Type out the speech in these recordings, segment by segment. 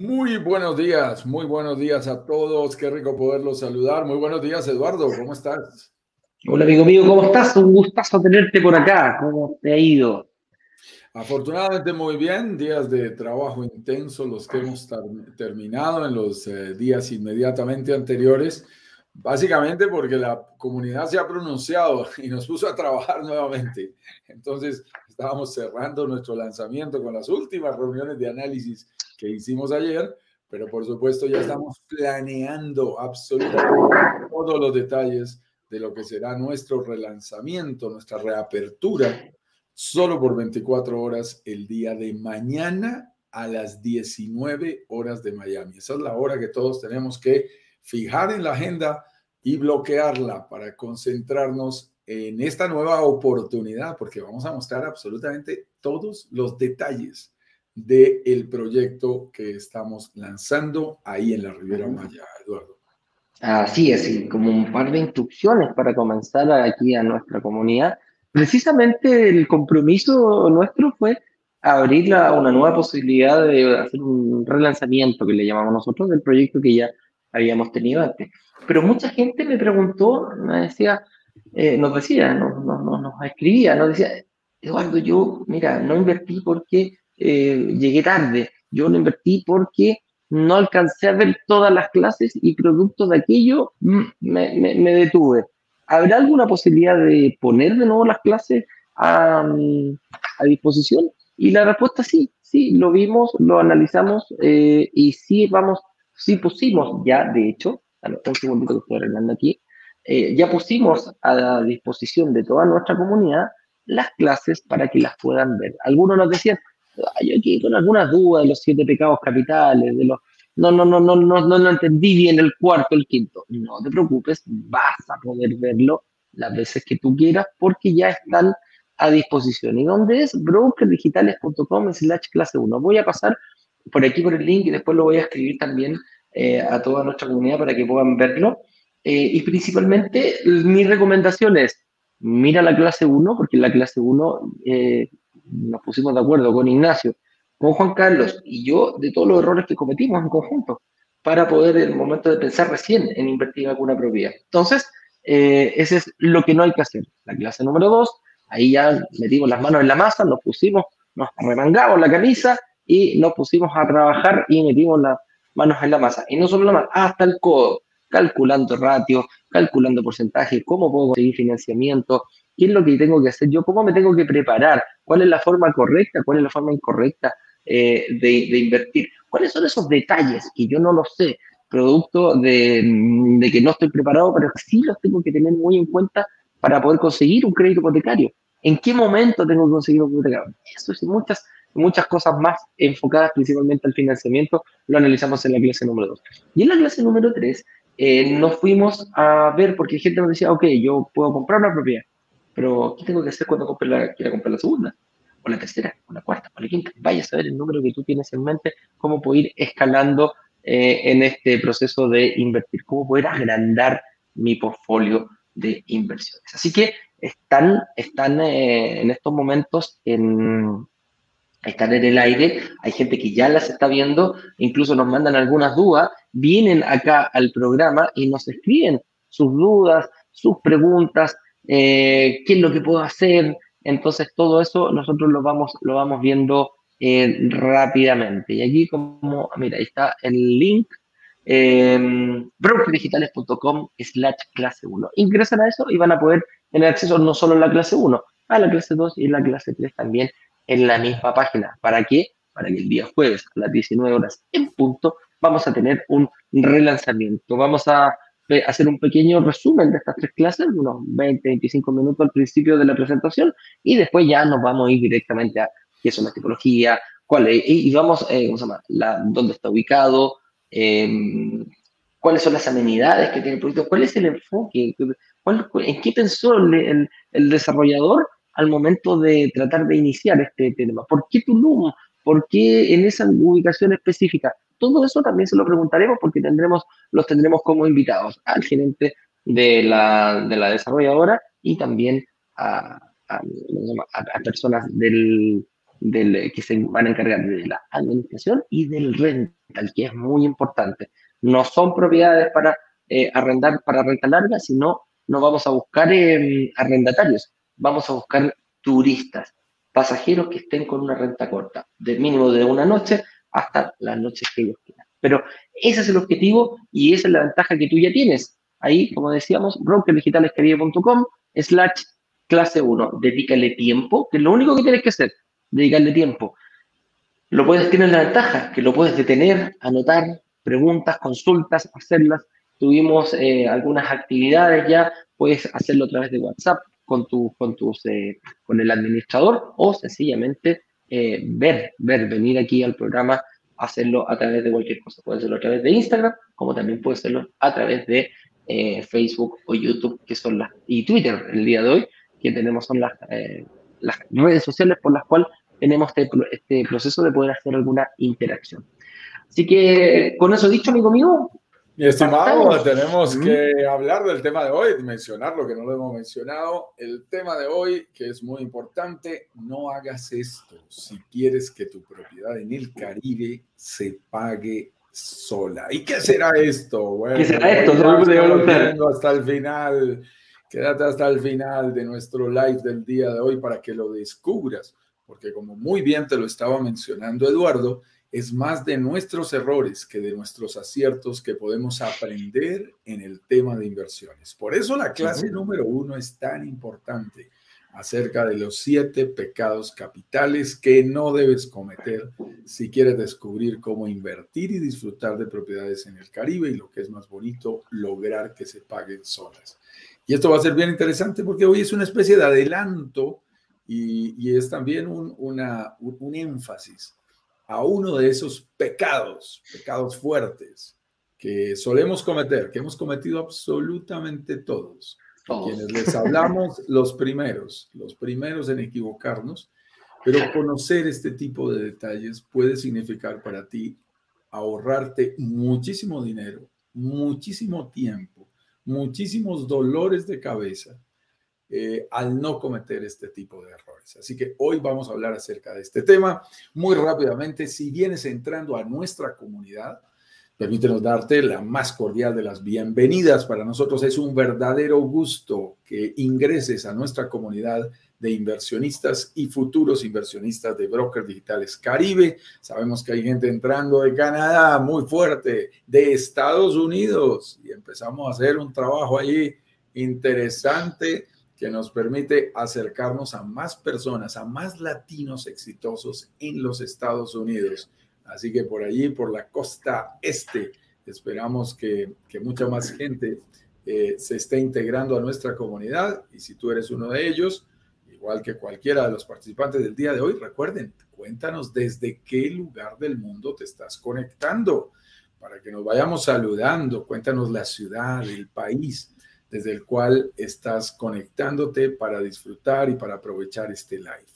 Muy buenos días, muy buenos días a todos. Qué rico poderlos saludar. Muy buenos días, Eduardo. ¿Cómo estás? Hola, amigo mío. ¿Cómo estás? Un gustazo tenerte por acá. ¿Cómo te ha ido? Afortunadamente muy bien. Días de trabajo intenso los que hemos terminado en los eh, días inmediatamente anteriores. Básicamente porque la comunidad se ha pronunciado y nos puso a trabajar nuevamente. Entonces, estábamos cerrando nuestro lanzamiento con las últimas reuniones de análisis que hicimos ayer, pero por supuesto ya estamos planeando absolutamente todos los detalles de lo que será nuestro relanzamiento, nuestra reapertura, solo por 24 horas el día de mañana a las 19 horas de Miami. Esa es la hora que todos tenemos que fijar en la agenda y bloquearla para concentrarnos en esta nueva oportunidad, porque vamos a mostrar absolutamente todos los detalles del el proyecto que estamos lanzando ahí en la Riviera Maya, Eduardo. Así es, y como un par de instrucciones para comenzar aquí a nuestra comunidad. Precisamente el compromiso nuestro fue abrir una nueva posibilidad de hacer un relanzamiento que le llamamos nosotros del proyecto que ya habíamos tenido antes. Pero mucha gente me preguntó, me decía, eh, nos decía, nos, escribía, nos decía, Eduardo, yo, mira, no invertí porque eh, llegué tarde. Yo lo invertí porque no alcancé a ver todas las clases y producto de aquello mm, me, detuve. ¿Habrá alguna posibilidad de poner de nuevo las clases a, mm, a disposición? Y la respuesta sí, sí, lo vimos, lo analizamos eh, y sí vamos, sí pusimos ya, de hecho, un segundito que estoy arreglando aquí, eh, ya pusimos a disposición de toda nuestra comunidad las clases para que las puedan ver. Algunos nos decían, yo aquí con algunas dudas de los siete pecados capitales, de los no, no, no, no, no, no lo entendí bien el cuarto, el quinto. No te preocupes, vas a poder verlo las veces que tú quieras porque ya están a disposición. ¿Y dónde es? brokerdigitales.com slash clase 1. Voy a pasar por aquí por el link y después lo voy a escribir también eh, a toda nuestra comunidad para que puedan verlo. Eh, y principalmente mi recomendación es, mira la clase 1, porque la clase 1 eh, nos pusimos de acuerdo con Ignacio, con Juan Carlos y yo de todos los errores que cometimos en conjunto para poder en el momento de pensar recién en invertir en alguna propiedad. Entonces, eh, ese es lo que no hay que hacer. La clase número 2, ahí ya metimos las manos en la masa, nos pusimos, nos remangamos la camisa y nos pusimos a trabajar y metimos las manos en la masa. Y no solo la masa, hasta el codo, calculando ratios, calculando porcentajes, cómo puedo conseguir financiamiento, qué es lo que tengo que hacer yo, cómo me tengo que preparar, cuál es la forma correcta, cuál es la forma incorrecta eh, de, invertir, cuáles son esos detalles que yo no lo sé, producto de, que no estoy preparado, pero sí los tengo que tener muy en cuenta para poder conseguir un crédito hipotecario. ¿En qué momento tengo que conseguir un crédito hipotecario? Eso y muchas, muchas cosas más enfocadas principalmente al financiamiento, lo analizamos en la clase número 2. Y en la clase número 3 eh, nos fuimos a ver, porque gente nos decía, ok, yo puedo comprar una propiedad, pero ¿qué tengo que hacer cuando quiera comprar la segunda? O la tercera, o la cuarta, o la quinta. Vaya a saber el número que tú tienes en mente, cómo puedo ir escalando eh, en este proceso de invertir, cómo poder agrandar mi portfolio de inversiones. Así que están, están eh, en estos momentos en, están en el aire, hay gente que ya las está viendo, incluso nos mandan algunas dudas, vienen acá al programa y nos escriben sus dudas, sus preguntas, eh, qué es lo que puedo hacer. Entonces, todo eso nosotros lo vamos, lo vamos viendo eh, rápidamente. Y aquí, como, mira, ahí está el link, eh, brokerdigitales.com slash clase 1. Ingresan a eso y van a poder tener acceso no solo a la clase 1, a la clase 2 y la clase 3 también en la misma página. ¿Para qué? Para que el día jueves a las 19 horas en punto vamos a tener un relanzamiento. Vamos a hacer un pequeño resumen de estas tres clases, unos 20, 25 minutos al principio de la presentación, y después ya nos vamos a ir directamente a qué son las tipologías, cuál es, y, vamos, eh, ¿cómo dónde está ubicado, em, cuáles son las amenidades que tiene el proyecto, cuál es el enfoque, en qué pensó el, desarrollador al momento de tratar de iniciar este tema, por qué Tulum, por qué en esa ubicación específica. Todo eso también se lo preguntaremos porque tendremos, los tendremos como invitados al gerente de la, de la desarrolladora y también a, a, personas que se van a encargar de la administración y del rental, que es muy importante. No son propiedades para eh, arrendar para renta larga, sino no vamos a buscar em, arrendatarios, vamos a buscar turistas, pasajeros que estén con una renta corta, de mínimo de una noche hasta las noches que ellos quieran. Pero ese es el objetivo y esa es la ventaja que tú ya tienes. Ahí, como decíamos, brokerdigitalescaribe.com slash clase 1, dedícale tiempo, que es lo único que tienes que hacer, dedicarle tiempo. Lo puedes tener la ventaja, que lo puedes detener, anotar, preguntas, consultas, hacerlas. Tuvimos eh, algunas actividades ya, puedes hacerlo a través de WhatsApp con, tu, con, tus, eh, con el administrador o sencillamente eh, ver, ver, venir aquí al programa, hacerlo a través de cualquier cosa. Puede hacerlo a través de Instagram, como también puede hacerlo a través de Facebook o YouTube, que son las, y Twitter el día de hoy, que tenemos son las, las redes sociales por las cuales tenemos este, este proceso de poder hacer alguna interacción. Así que con eso dicho, amigo mío. Mi estimado, tenemos que hablar del tema de hoy, mencionar lo que no lo hemos mencionado. El tema de hoy, que es muy importante, no hagas esto si quieres que tu propiedad en el Caribe se pague sola. ¿Y qué será esto? Bueno, ¿Qué será esto? Hasta el final. Quédate hasta el final de nuestro live del día de hoy para que lo descubras, porque como muy bien te lo estaba mencionando Eduardo, es más de nuestros errores que de nuestros aciertos que podemos aprender en el tema de inversiones. Por eso la clase número uno es tan importante acerca de los siete pecados capitales que no debes cometer si quieres descubrir cómo invertir y disfrutar de propiedades en el Caribe y lo que es más bonito, lograr que se paguen solas. Y esto va a ser bien interesante porque hoy es una especie de adelanto y, es también un, una, un énfasis a uno de esos pecados, pecados fuertes que solemos cometer, que hemos cometido absolutamente todos. Quienes les hablamos, los primeros, los primeros en equivocarnos, pero conocer este tipo de detalles puede significar para ti ahorrarte muchísimo dinero, muchísimo tiempo, muchísimos dolores de cabeza eh, al no cometer este tipo de errores. Así que hoy vamos a hablar acerca de este tema muy rápidamente. Si vienes entrando a nuestra comunidad, permítenos darte la más cordial de las bienvenidas. Para nosotros es un verdadero gusto que ingreses a nuestra comunidad de inversionistas y futuros inversionistas de Brokers Digitales Caribe. Sabemos que hay gente entrando de Canadá muy fuerte, de Estados Unidos, y empezamos a hacer un trabajo ahí interesante que nos permite acercarnos a más personas, a más latinos exitosos en los Estados Unidos. Así que por allí, por la costa este, esperamos que, mucha más gente eh, se esté integrando a nuestra comunidad. Y si tú eres uno de ellos, igual que cualquiera de los participantes del día de hoy, recuerden, cuéntanos desde qué lugar del mundo te estás conectando para que nos vayamos saludando. Cuéntanos la ciudad, el país desde el cual estás conectándote para disfrutar y para aprovechar este live.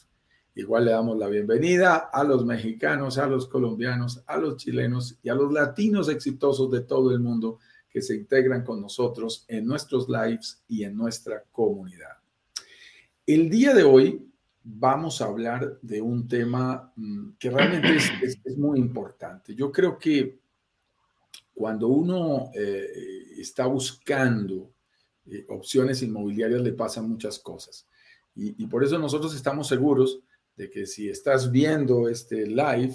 Igual le damos la bienvenida a los mexicanos, a los colombianos, a los chilenos y a los latinos exitosos de todo el mundo que se integran con nosotros en nuestros lives y en nuestra comunidad. El día de hoy vamos a hablar de un tema mm, que realmente es, muy importante. Yo creo que cuando uno eh, está buscando eh, opciones inmobiliarias le pasan muchas cosas. Y, por eso nosotros estamos seguros de que si estás viendo este live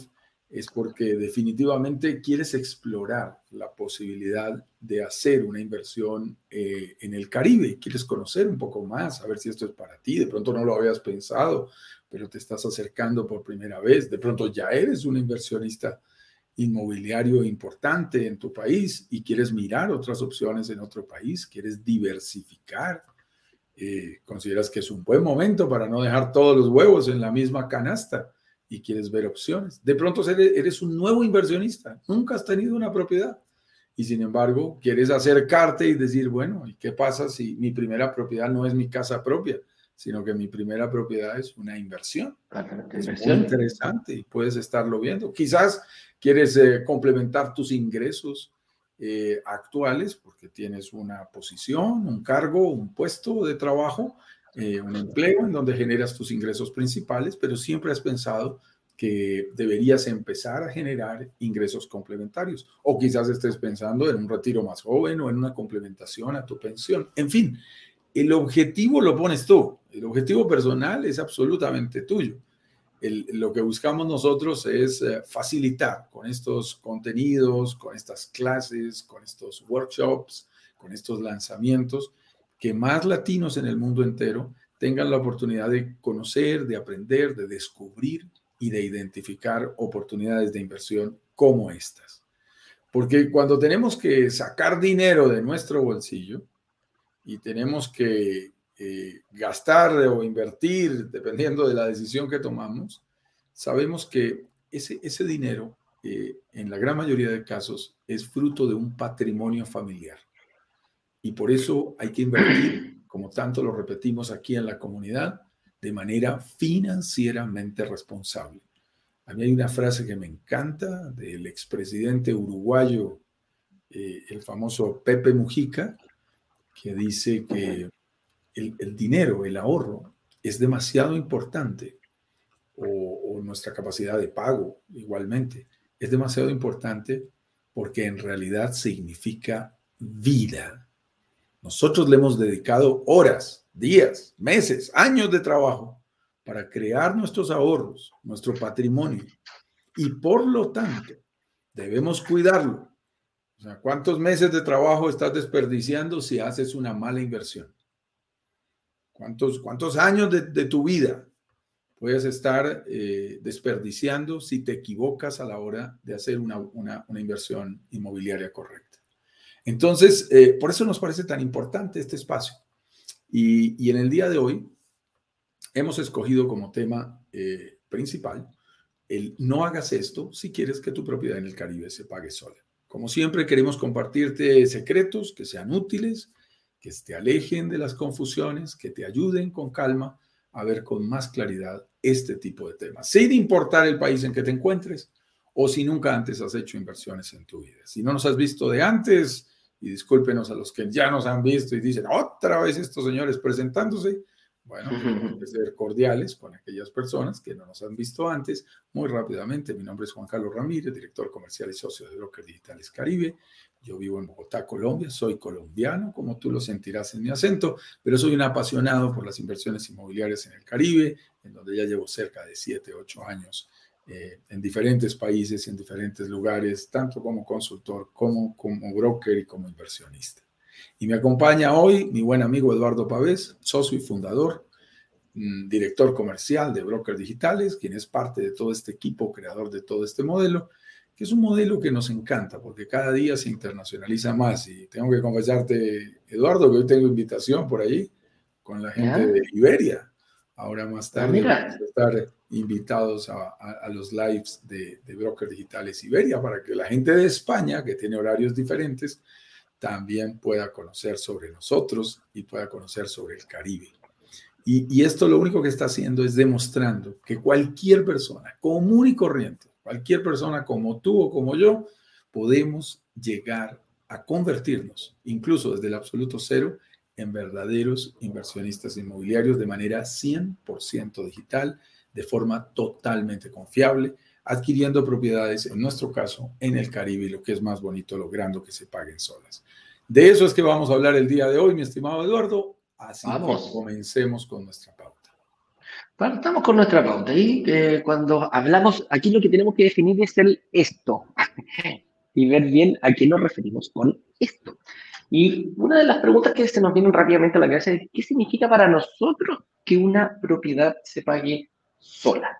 es porque definitivamente quieres explorar la posibilidad de hacer una inversión eh, en el Caribe. Quieres conocer un poco más, a ver si esto es para ti. De pronto no lo habías pensado, pero te estás acercando por primera vez. De pronto ya eres un inversionista inmobiliario importante en tu país y quieres mirar otras opciones en otro país, quieres diversificar, eh, consideras que es un buen momento para no dejar todos los huevos en la misma canasta y quieres ver opciones. De pronto eres, un nuevo inversionista, nunca has tenido una propiedad y sin embargo quieres acercarte y decir, bueno, ¿y qué pasa si mi primera propiedad no es mi casa propia, sino que mi primera propiedad es una inversión? Es muy interesante y puedes estarlo viendo. Quizás quieres eh, complementar tus ingresos eh, actuales porque tienes una posición, un cargo, un puesto de trabajo, eh, un empleo en donde generas tus ingresos principales, pero siempre has pensado que deberías empezar a generar ingresos complementarios. O quizás estés pensando en un retiro más joven o en una complementación a tu pensión. En fin, el objetivo lo pones tú. El objetivo personal es absolutamente tuyo. lo que buscamos nosotros es eh, facilitar con estos contenidos, con estas clases, con estos workshops, con estos lanzamientos, que más latinos en el mundo entero tengan la oportunidad de conocer, de aprender, de descubrir y de identificar oportunidades de inversión como estas. Porque cuando tenemos que sacar dinero de nuestro bolsillo y tenemos que eh, gastar o invertir, dependiendo de la decisión que tomamos, sabemos que ese, ese dinero, eh, en la gran mayoría de casos, es fruto de un patrimonio familiar. Y por eso hay que invertir, como tanto lo repetimos aquí en la comunidad, de manera financieramente responsable. A mí hay una frase que me encanta del expresidente uruguayo, eh, el famoso Pepe Mujica, que dice que el, dinero, el ahorro, es demasiado importante, o, o nuestra capacidad de pago igualmente, es demasiado importante porque en realidad significa vida. Nosotros le hemos dedicado horas, días, meses, años de trabajo para crear nuestros ahorros, nuestro patrimonio. Y por lo tanto, debemos cuidarlo. O sea, ¿cuántos meses de trabajo estás desperdiciando si haces una mala inversión? ¿Cuántos, cuántos años de, tu vida puedes estar eh, desperdiciando si te equivocas a la hora de hacer una, inversión inmobiliaria correcta? Entonces, eh, por eso nos parece tan importante este espacio. Y, y en el día de hoy hemos escogido como tema eh, principal el no hagas esto si quieres que tu propiedad en el Caribe se pague sola. Como siempre, queremos compartirte secretos que sean útiles, que te alejen de las confusiones, que te ayuden con calma a ver con más claridad este tipo de temas, sin importar el país en que te encuentres o si nunca antes has hecho inversiones en tu vida. Si no nos has visto de antes, y discúlpenos a los que ya nos han visto y dicen otra vez estos señores presentándose, bueno, tenemos que ser cordiales con aquellas personas que no nos han visto antes. Muy rápidamente, mi nombre es Juan Carlos Ramírez, director comercial y socio de Broker Digitales Caribe. Yo vivo en Bogotá, Colombia. Soy colombiano, como tú lo sentirás en mi acento, pero soy un apasionado por las inversiones inmobiliarias en el Caribe, en donde ya llevo cerca de 7, 8 años eh, en diferentes países y en diferentes lugares, tanto como consultor, como como broker y como inversionista. Y me acompaña hoy mi buen amigo Eduardo Pavés, socio y fundador, mm, director comercial de Brokers Digitales, quien es parte de todo este equipo creador de todo este modelo, que es un modelo que nos encanta porque cada día se internacionaliza más. Y tengo que confesarte, Eduardo, que hoy tengo invitación por ahí con la gente de Iberia. Ahora más ah, tarde vamos a estar invitados a, los lives de, de Brokers Digitales Iberia para que la gente de España, que tiene horarios diferentes, también pueda conocer sobre nosotros y pueda conocer sobre el Caribe. Y, esto lo único que está haciendo es demostrando que cualquier persona común y corriente, cualquier persona como tú o como yo, podemos llegar a convertirnos, incluso desde el absoluto cero, en verdaderos inversionistas inmobiliarios de manera 100% digital, de forma totalmente confiable, adquiriendo propiedades, en nuestro caso, en el Caribe y lo que es más bonito, logrando que se paguen solas. De eso es que vamos a hablar el día de hoy, mi estimado Eduardo. Así que comencemos con nuestra pauta. Partamos con nuestra pauta. Y eh, cuando hablamos, aquí lo que tenemos que definir es el esto y ver bien a qué nos referimos con esto. Y una de las preguntas que se nos vienen rápidamente a la cabeza es, ¿qué significa para nosotros que una propiedad se pague sola?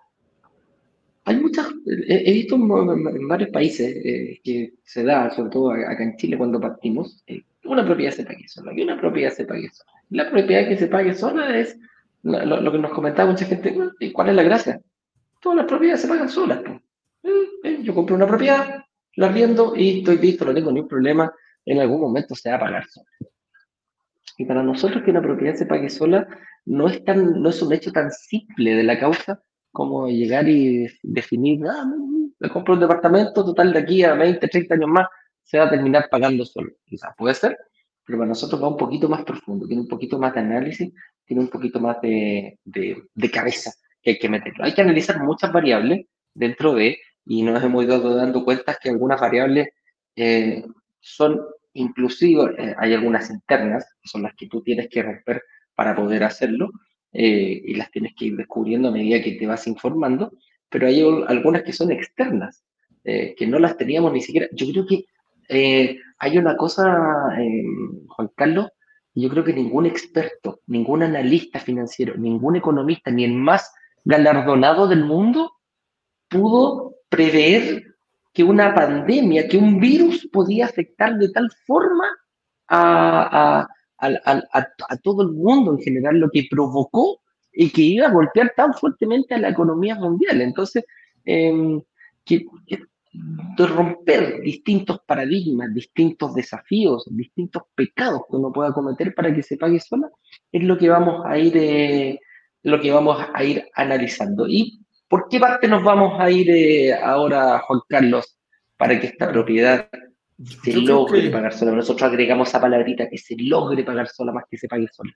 Hay muchas, he visto en varios países eh, que se da, sobre todo acá en Chile cuando partimos, eh, una propiedad se pague sola, que una propiedad se pague sola. La propiedad que se pague sola es lo, que nos comentaba mucha gente, ¿y cuál es la gracia? Todas las propiedades se pagan solas. Eh, yo compro una propiedad, lo arriendo y estoy listo, no tengo ningún problema, en algún momento se va a pagar sola. Y para nosotros que una propiedad se pague sola no es, tan, no es un hecho tan simple de la causa como llegar y definir, ah, me compro un departamento, total de aquí a 20, 30 años más, se va a terminar pagando solo. Quizás puede ser, pero para nosotros va un poquito más profundo, tiene un poquito más de análisis, tiene un poquito más de, de, cabeza que hay que meterlo. Hay que analizar muchas variables dentro de, y nos hemos ido dando cuenta que algunas variables eh, son inclusive, eh, hay algunas internas, son las que tú tienes que romper para poder hacerlo, eh, y las tienes que ir descubriendo a medida que te vas informando, pero hay algunas que son externas, que no las teníamos ni siquiera. Yo creo que eh, hay una cosa, eh, Juan Carlos, yo creo que ningún experto, ningún analista financiero, ningún economista, ni el más galardonado del mundo pudo prever que una pandemia, que un virus podía afectar de tal forma a, todo el mundo en general, lo que provocó y que iba a golpear tan fuertemente a la economía mundial. Entonces, eh, que, de romper distintos paradigmas, distintos desafíos, distintos pecados que uno pueda cometer para que se pague sola, es lo que vamos a ir, eh, lo que vamos a ir analizando. ¿Y por qué parte nos vamos a ir eh, ahora, Juan Carlos, para que esta propiedad se logre pagar sola? Nosotros agregamos esa palabrita, que se logre pagar sola más que se pague sola.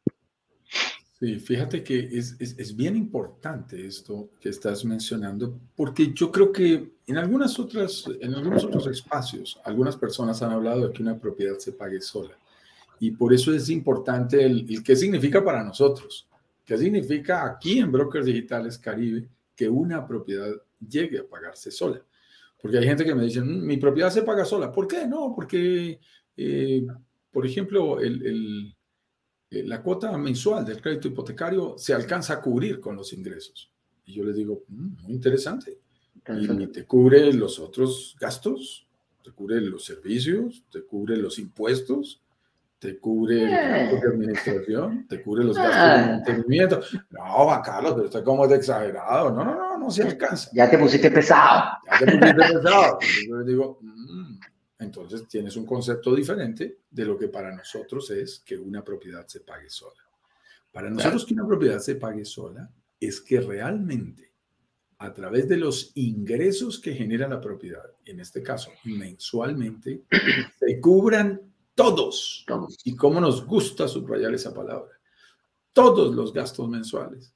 Sí, fíjate que es, es, es, bien importante esto que estás mencionando, porque yo creo que en, algunas otras, en algunos otros espacios, algunas personas han hablado de que una propiedad se pague sola. Y por eso es importante el, el qué significa para nosotros, qué significa aquí en Brokers Digitales Caribe que una propiedad llegue a pagarse sola. Porque hay gente que me dice, mm, mi propiedad se paga sola. ¿Por qué? No, porque, eh, por ejemplo, el, el eh, la cuota mensual del crédito hipotecario se alcanza a cubrir con los ingresos. Y yo le digo, mm, muy interesante. Y te cubre los otros gastos, te cubre los servicios, te cubre los impuestos, te cubre el gasto de administración, te cubre los gastos de ah. mantenimiento. No, Juan Carlos, pero está como de exagerado. No, no, no, no se alcanza. Ya te pusiste pesado. Ya te pusiste pesado. Yo digo, mm, entonces tienes un concepto diferente de lo que para nosotros es que una propiedad se pague sola. Para nosotros que una propiedad se pague sola es que realmente a través de los ingresos que genera la propiedad, en este caso mensualmente, se cubran todos, todos. y cómo nos gusta subrayar esa palabra, todos los gastos mensuales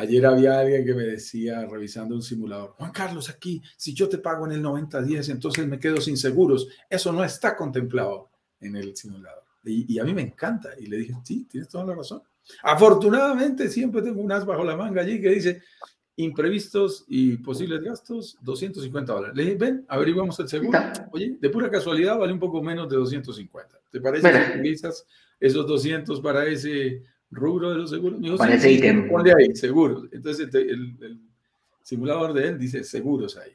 Ayer había alguien que me decía, revisando un simulador, Juan Carlos, aquí, si yo te pago en el 90-10, entonces me quedo sin seguros. Eso no está contemplado en el simulador. Y, a mí me encanta. Y le dije, sí, tienes toda la razón. Afortunadamente, siempre tengo un as bajo la manga allí que dice, imprevistos y posibles gastos, 250 dólares. Le dije, ven, averiguamos el seguro. Oye, de pura casualidad vale un poco menos de 250. ¿Te parece que utilizas esos 200 para ese rubro de los seguros. Parece ítem. Ponle ahí, seguros. Entonces el, simulador de él dice seguros ahí.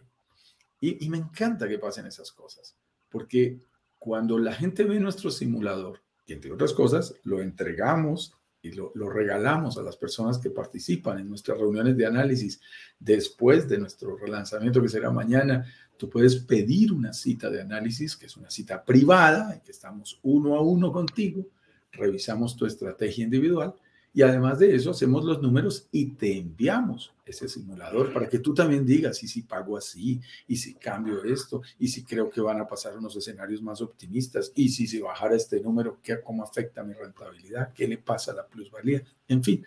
Y, me encanta que pasen esas cosas, porque cuando la gente ve nuestro simulador, y entre otras cosas, lo entregamos y lo, lo, regalamos a las personas que participan en nuestras reuniones de análisis después de nuestro relanzamiento que será mañana. Tú puedes pedir una cita de análisis, que es una cita privada, en que estamos uno a uno contigo, revisamos tu estrategia individual y además de eso hacemos los números y te enviamos ese simulador para que tú también digas y si pago así y si cambio esto y si creo que van a pasar unos escenarios más optimistas y si se bajara este número, ¿qué, ¿cómo afecta mi rentabilidad? ¿Qué le pasa a la plusvalía? En fin.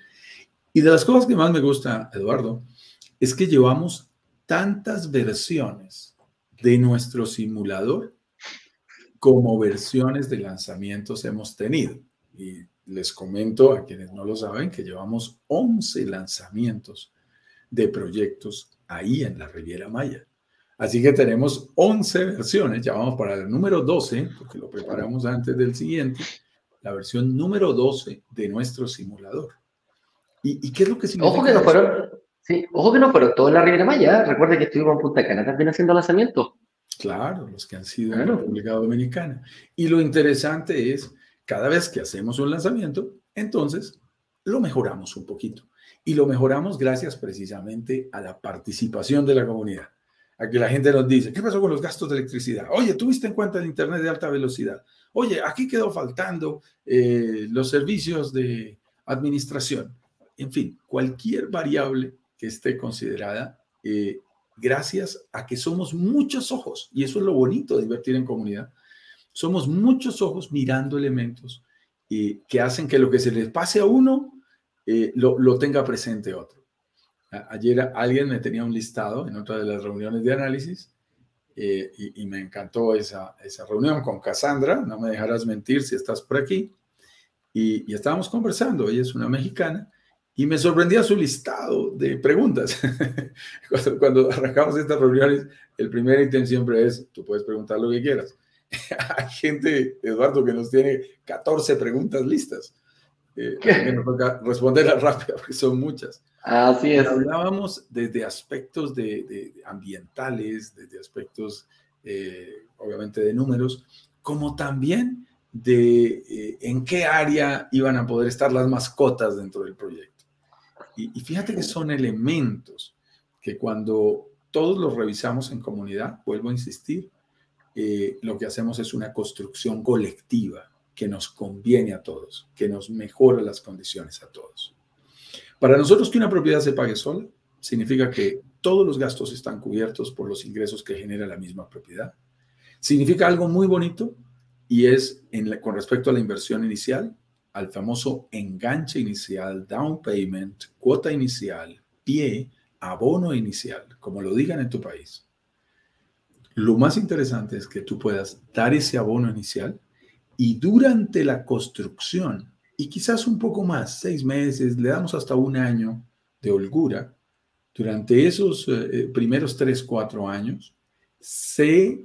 Y de las cosas que más me gusta, Eduardo, es que llevamos tantas versiones de nuestro simulador como versiones de lanzamientos hemos tenido. Y les comento a quienes no lo saben que llevamos 11 lanzamientos de proyectos ahí en la Riviera Maya. Así que tenemos 11 versiones, ya vamos para el número 12, porque lo preparamos antes del siguiente, la versión número 12 de nuestro simulador. ¿Y, qué es lo que significa? Ojo que no fueron, sí, ojo que no fueron todos en la Riviera Maya. Recuerda que estuvimos en Punta Cana también haciendo lanzamientos. Claro, los que han sido en la República Dominicana. Y lo interesante es cada vez que hacemos un lanzamiento, entonces lo mejoramos un poquito. Y lo mejoramos gracias precisamente a la participación de la comunidad. Aquí la gente nos dice, ¿qué pasó con los gastos de electricidad? Oye, ¿tuviste en cuenta el Internet de alta velocidad? Oye, aquí quedó faltando eh, los servicios de administración. En fin, cualquier variable que esté considerada, eh, gracias a que somos muchos ojos, y eso es lo bonito de invertir en comunidad, somos muchos ojos mirando elementos eh, que hacen que lo que se les pase a uno lo, lo tenga presente otro. Ayer alguien me tenía un listado en otra de las reuniones de análisis eh, y, me encantó esa, esa reunión con Cassandra, no me dejarás mentir si estás por aquí. Y, estábamos conversando, ella es una mexicana, y me sorprendía su listado de preguntas. cuando, cuando, arrancamos estas reuniones, el primer ítem siempre es, tú puedes preguntar lo que quieras. Hay gente, Eduardo, que nos tiene 14 preguntas listas. Eh, que nos toca responderlas rápido, porque son muchas. Así es. Hablábamos desde aspectos de, ambientales, desde aspectos, eh, obviamente, de números, como también de eh, en qué área iban a poder estar las mascotas dentro del proyecto. Y, fíjate que son elementos que cuando todos los revisamos en comunidad, vuelvo a insistir, eh, lo que hacemos es una construcción colectiva que nos conviene a todos, que nos mejora las condiciones a todos. Para nosotros que una propiedad se pague sola, significa que todos los gastos están cubiertos por los ingresos que genera la misma propiedad. Significa algo muy bonito y es con respecto a la inversión inicial, al famoso enganche inicial, down payment, cuota inicial, pie, abono inicial, como lo digan en tu país. Lo más interesante es que tú puedas dar ese abono inicial y durante la construcción y quizás un poco más, seis meses, le damos hasta un año de holgura, durante esos eh, eh, primeros tres, cuatro años, se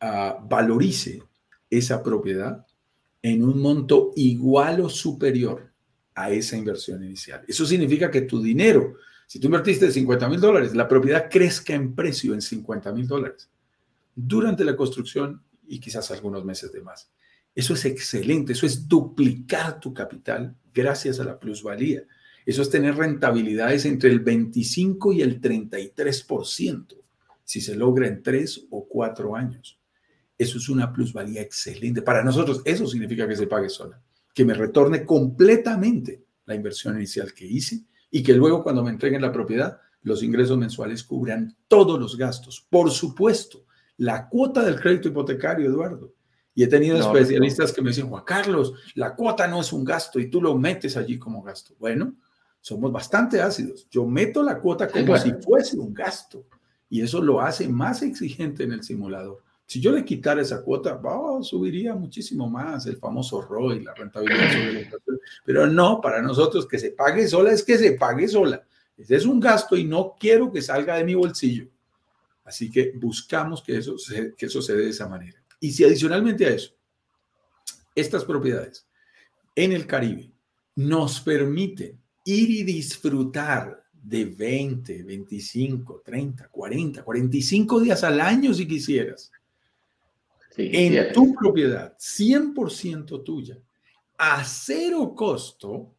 ah, valorice esa propiedad en un monto igual o superior a esa inversión inicial. Eso significa que tu dinero, si tú invertiste 50 mil dólares, la propiedad crezca en precio en 50 mil dólares durante la construcción y quizás algunos meses de más. Eso es excelente, eso es duplicar tu capital gracias a la plusvalía. Eso es tener rentabilidades entre el 25 y el 33% si se logra en tres o cuatro años. Eso es una plusvalía excelente. Para nosotros eso significa que se pague sola, que me retorne completamente la inversión inicial que hice y que luego cuando me entreguen la propiedad, los ingresos mensuales cubran todos los gastos. Por supuesto, la cuota del crédito hipotecario, Eduardo, y he tenido especialistas que me dicen, Juan Carlos, la cuota no es un gasto y tú lo metes allí como gasto. Bueno, somos bastante ácidos. Yo meto la cuota como si fuese un gasto y eso lo hace más exigente en el simulador. Si yo le quitara esa cuota, subiría muchísimo más el famoso ROI, la rentabilidad sobre la. Pero no, para nosotros que se pague sola es que se pague sola. Ese es un gasto y no quiero que salga de mi bolsillo. Así que buscamos que eso, que eso se dé de esa manera. Y si adicionalmente a eso, estas propiedades en el Caribe nos permiten ir y disfrutar de 20, 25, 30, 40, 45 días al año si quisieras, en tu propiedad, 100% tuya, a cero costo,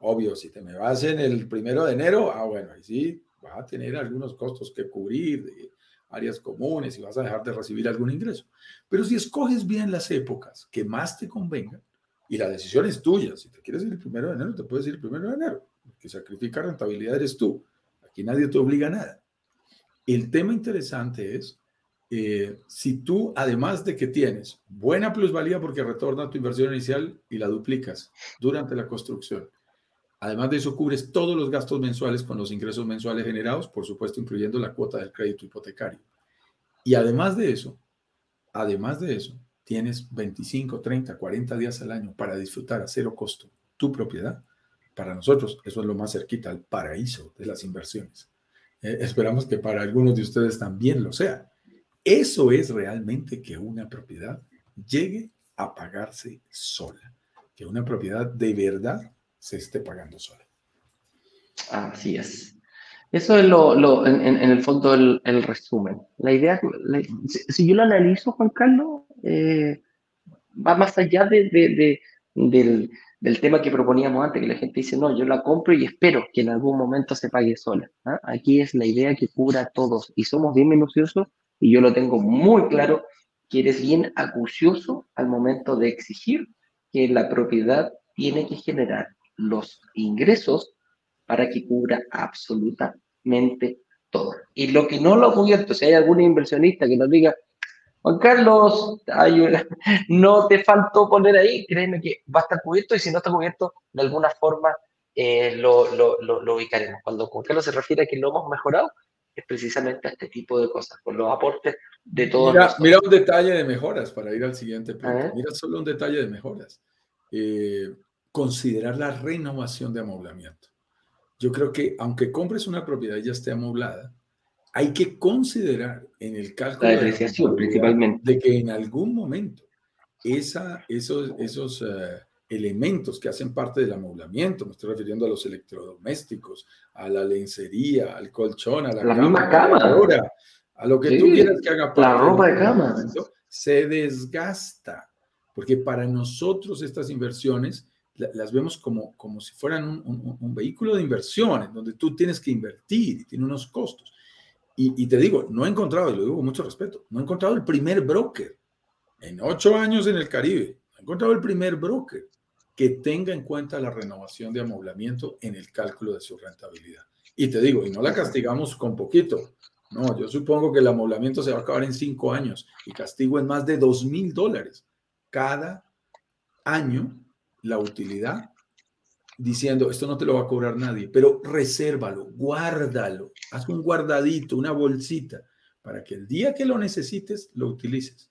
obvio, si te me vas en el primero de enero, ah, bueno, ahí sí, va a tener algunos costos que cubrir, de áreas comunes y vas a dejar de recibir algún ingreso. Pero si escoges bien las épocas que más te convengan, y la decisión es tuya, si te quieres ir el primero de enero, te puedes ir el primero de enero. Que sacrifica rentabilidad eres tú. Aquí nadie te obliga a nada. El tema interesante es, eh, si tú, además de que tienes buena plusvalía porque retorna tu inversión inicial y la duplicas durante la construcción, Además de eso, cubres todos los gastos mensuales con los ingresos mensuales generados, por supuesto, incluyendo la cuota del crédito hipotecario. Y además de eso, además de eso, tienes 25, 30, 40 días al año para disfrutar a cero costo tu propiedad. Para nosotros, eso es lo más cerquita al paraíso de las inversiones. Eh, esperamos que para algunos de ustedes también lo sea. Eso es realmente que una propiedad llegue a pagarse sola, que una propiedad de verdad se esté pagando sola. Así es. Eso es lo, lo en, en, el fondo el, el resumen. La idea, si, yo lo analizo, Juan Carlos, eh, va más allá de, de, del, del, tema que proponíamos antes, que la gente dice, no, yo la compro y espero que en algún momento se pague sola. ¿ah? Aquí es la idea que cubra a todos y somos bien minuciosos y yo lo tengo muy claro, que eres bien acucioso al momento de exigir que la propiedad tiene que generar los ingresos para que cubra absolutamente todo. Y lo que no lo ha cubierto, si hay algún inversionista que nos diga, Juan Carlos, no te faltó poner ahí, créeme que va a estar cubierto y si no está cubierto, de alguna forma eh, lo, lo, lo, ubicaremos. Cuando Juan Carlos se refiere a que lo hemos mejorado, es precisamente a este tipo de cosas, con los aportes de todos. Mira, mira un detalle de mejoras para ir al siguiente punto. Mira solo un detalle de mejoras. Eh, considerar la renovación de amoblamiento. Yo creo que aunque compres una propiedad y ya esté amoblada, hay que considerar en el cálculo la depreciación, principalmente. de que en algún momento esa, esos, esos eh, elementos que hacen parte del amoblamiento, me estoy refiriendo a los electrodomésticos, a la lencería, al colchón, a la, la misma cama, ahora, a lo que tú quieras que haga parte la ropa de cama, se desgasta, porque para nosotros estas inversiones las vemos como, como si fueran un, un, vehículo de inversión, donde tú tienes que invertir y tiene unos costos. Y, te digo, no he encontrado, y lo digo con mucho respeto, no he encontrado el primer broker en ocho años en el Caribe, no he encontrado el primer broker que tenga en cuenta la renovación de amoblamiento en el cálculo de su rentabilidad. Y te digo, y no la castigamos con poquito. No, yo supongo que el amoblamiento se va a acabar en cinco años y castigo en más de dos mil dólares cada año la utilidad diciendo, esto no te lo va a cobrar nadie, pero resérvalo, guárdalo, haz un guardadito, una bolsita, para que el día que lo necesites, lo utilices.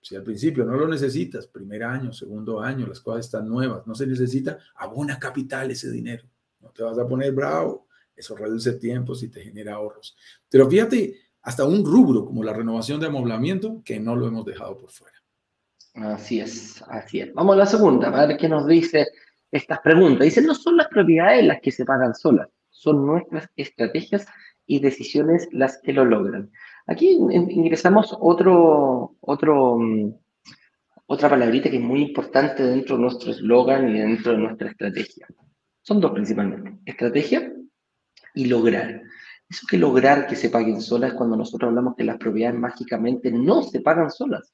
Si al principio no lo necesitas, primer año, segundo año, las cosas están nuevas, no se necesita, abona capital ese dinero. No te vas a poner bravo, eso reduce tiempos y te genera ahorros. Pero fíjate, hasta un rubro como la renovación de amoblamiento, que no lo hemos dejado por fuera. Así es, así es. Vamos a la segunda, a ver qué nos dice estas preguntas. Dicen, no son las propiedades las que se pagan solas, son nuestras estrategias y decisiones las que lo logran. Aquí ingresamos otro, otro, mm, otra palabrita que es muy importante dentro de nuestro eslogan y dentro de nuestra estrategia. Son dos principalmente, estrategia y lograr. Eso que lograr que se paguen solas cuando nosotros hablamos que las propiedades mágicamente no se pagan solas.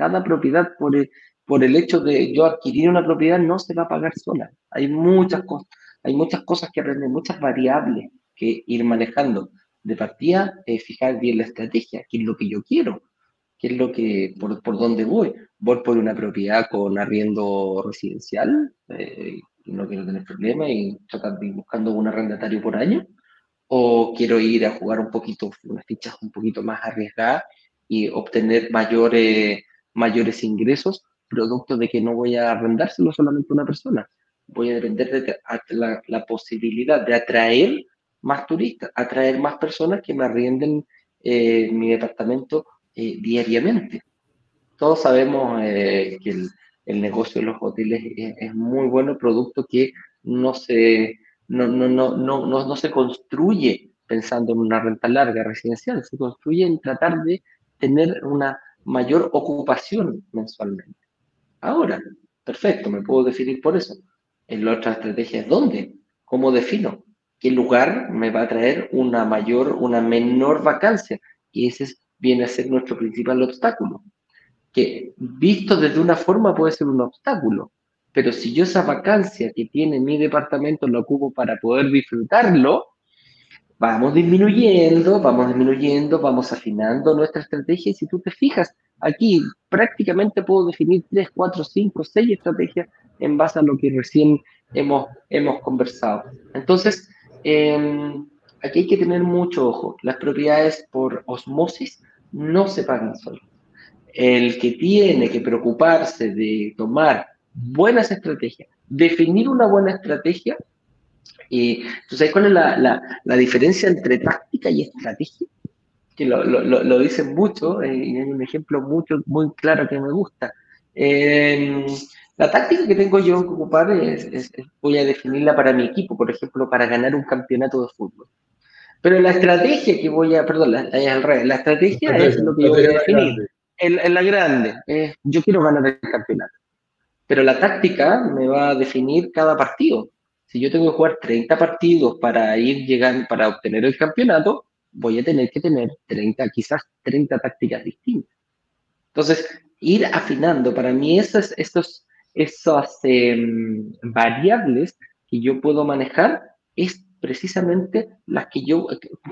Cada propiedad por por el hecho de yo adquirir una propiedad no se va a pagar sola. Hay muchas cosas, hay muchas cosas que aprender, muchas variables que ir manejando. De partida, eh, fijar bien la estrategia, qué es lo que yo quiero, qué es lo que, por, por dónde voy. Voy por una propiedad con arriendo residencial, eh, no quiero tener problemas y tratar buscando un arrendatario por año, o quiero ir a jugar un poquito, unas fichas un poquito más arriesgadas y obtener mayores, mayores ingresos producto de que no voy a arrendárselo solamente a una persona. Voy a depender de la, posibilidad de atraer más turistas, atraer más personas que me arrienden eh, mi departamento eh, diariamente. Todos sabemos eh, que el, negocio de los hoteles es, muy bueno, producto que no se, no, no, no, no, no se construye pensando en una renta larga residencial, se construye en tratar de tener una mayor ocupación mensualmente. Ahora, perfecto, me puedo definir por eso. En la otra estrategia es dónde, cómo defino, qué lugar me va a traer una mayor, una menor vacancia. Y ese viene a ser nuestro principal obstáculo. Que visto desde una forma puede ser un obstáculo, pero si yo esa vacancia que tiene mi departamento la ocupo para poder disfrutarlo, vamos disminuyendo, vamos disminuyendo, vamos afinando nuestra estrategia y si tú te fijas, aquí prácticamente puedo definir 3, 4, 5, 6 estrategias en base a lo que recién hemos, hemos conversado. Entonces, em, aquí hay que tener mucho ojo. Las propiedades por osmosis no se pagan solas. El que tiene que preocuparse de tomar buenas estrategias, definir una buena estrategia, y entonces, ¿cuál es la, la, la diferencia entre táctica y estrategia? que lo, lo, lo dicen mucho, eh, y hay un ejemplo mucho, muy claro que me gusta. la táctica que tengo yo que ocupar es, voy a definirla para mi equipo, por ejemplo, para ganar un campeonato de fútbol. Pero la estrategia que voy a, perdón, la, es al revés, la estrategia es lo que yo voy a definir. En, la grande, yo quiero ganar el campeonato. pero la táctica me va a definir cada partido. Si yo tengo que jugar 30 partidos para ir llegando, para obtener el campeonato, voy a tener que tener 30, quizás 30 tácticas distintas. Entonces, ir afinando, para mí esas, estos, esas em, variables que yo puedo manejar es precisamente las que yo,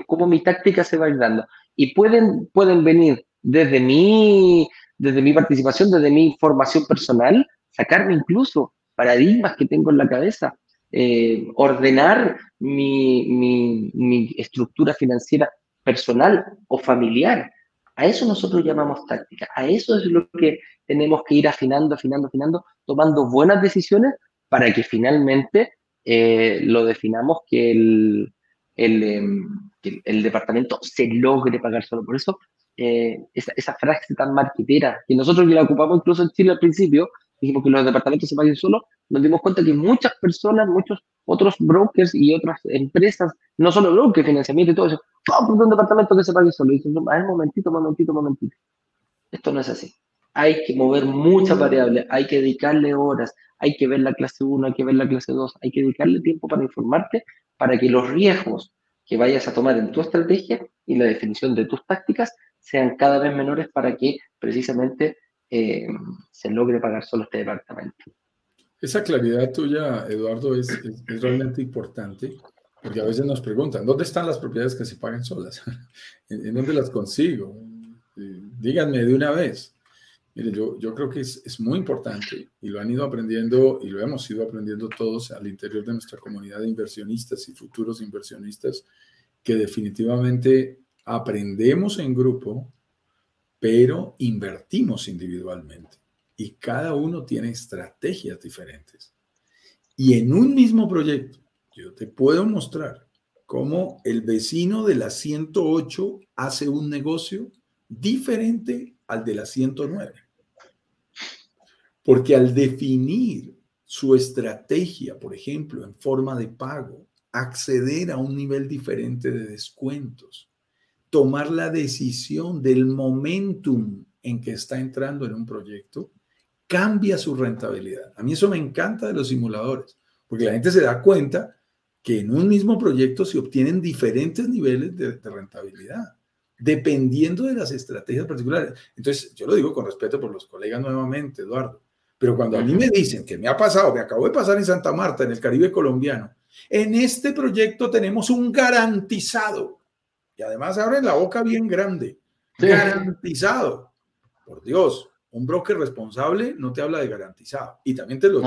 como mi táctica se va a ir dando. Y pueden, pueden venir desde mi, desde mi participación, desde mi formación personal, sacarme incluso paradigmas que tengo en la cabeza, eh, ordenar mi, mi, mi, estructura financiera personal o familiar. A eso nosotros llamamos táctica. A eso es lo que tenemos que ir afinando, afinando, afinando, tomando buenas decisiones para que finalmente eh, lo definamos que el, el, em, el, departamento se logre pagar solo. Por eso, eh, esa, esa, frase tan marquetera, que nosotros la ocupamos incluso en Chile al principio, dijimos que los departamentos se paguen solo, nos dimos cuenta que muchas personas, muchos otros brokers y otras empresas, no solo brokers, financiamiento y todo eso, todo un departamento que se pague solo. Y dicen, a ver, momentito, momentito, momentito. Esto no es así. Hay que mover muchas variables, hay que dedicarle horas, hay que ver la clase 1, hay que ver la clase 2, hay que dedicarle tiempo para informarte, para que los riesgos que vayas a tomar en tu estrategia y la definición de tus tácticas sean cada vez menores para que precisamente eh, se logre pagar solo este departamento. Esa claridad tuya, Eduardo, es, realmente importante, porque a veces nos preguntan, ¿dónde están las propiedades que se pagan solas? ¿En, dónde las consigo? Eh, díganme de una vez. Mire, yo, yo creo que es, es, muy importante y lo han ido aprendiendo y lo hemos ido aprendiendo todos al interior de nuestra comunidad de inversionistas y futuros inversionistas, que definitivamente aprendemos en grupo, pero invertimos individualmente y cada uno tiene estrategias diferentes. Y en un mismo proyecto, yo te puedo mostrar cómo el vecino de la 108 hace un negocio diferente al de la 109. Porque al definir su estrategia, por ejemplo, en forma de pago, acceder a un nivel diferente de descuentos, tomar la decisión del momentum en que está entrando en un proyecto, cambia su rentabilidad. A mí eso me encanta de los simuladores, porque la gente se da cuenta que en un mismo proyecto se obtienen diferentes niveles de, rentabilidad, dependiendo de las estrategias particulares. Entonces, yo lo digo con respeto por los colegas nuevamente, Eduardo, pero cuando a mí me dicen que me ha pasado, me acabo de pasar en Santa Marta, en el Caribe colombiano, en este proyecto tenemos un garantizado y además abren la boca bien grande. Garantizado. Por Dios, un broker responsable no te habla de garantizado. Y también te lo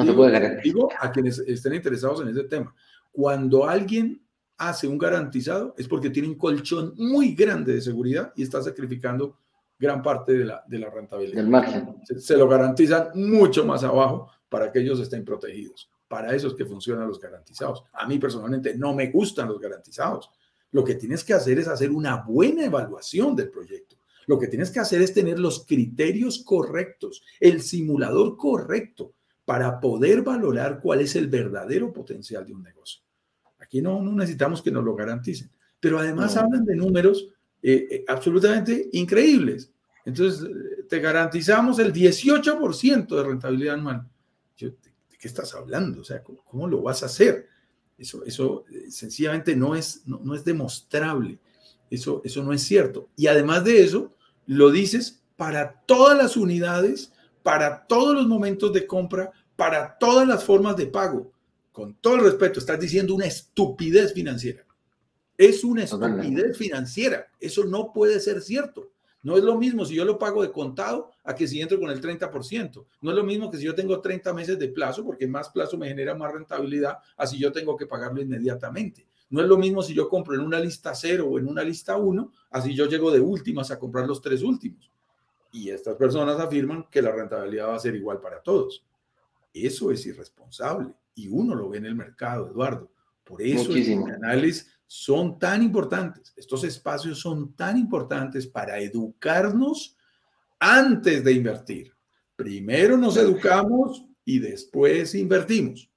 digo, a quienes estén interesados en ese tema. Cuando alguien hace un garantizado es porque tiene un colchón muy grande de seguridad y está sacrificando gran parte de la, de la rentabilidad. Del margen. Se, se, lo garantizan mucho más abajo para que ellos estén protegidos. Para eso es que funcionan los garantizados. A mí personalmente no me gustan los garantizados lo que tienes que hacer es hacer una buena evaluación del proyecto. Lo que tienes que hacer es tener los criterios correctos, el simulador correcto para poder valorar cuál es el verdadero potencial de un negocio. Aquí no, necesitamos que nos lo garanticen, pero además hablan de números eh, eh, absolutamente increíbles. Entonces, te garantizamos el 18% de rentabilidad anual. ¿De qué estás hablando? O sea, ¿cómo lo vas a hacer? Eso, eso eh, sencillamente no es, no, es demostrable. Eso, eso no es cierto. Y además de eso, lo dices para todas las unidades, para todos los momentos de compra, para todas las formas de pago. Con todo el respeto, estás diciendo una estupidez financiera. Es una estupidez financiera. Eso no puede ser cierto. No es lo mismo si yo lo pago de contado a que si entro con el 30%. No es lo mismo que si yo tengo 30 meses de plazo, porque más plazo me genera más rentabilidad, así yo tengo que pagarlo inmediatamente. No es lo mismo si yo compro en una lista 0 o en una lista 1, así yo llego de últimas a comprar los tres últimos. Y estas personas afirman que la rentabilidad va a ser igual para todos. Eso es irresponsable y uno lo ve en el mercado, Eduardo. Por eso Muchísimo. el análisis son tan importantes, estos espacios son tan importantes para educarnos antes de invertir. Primero nos educamos y después invertimos.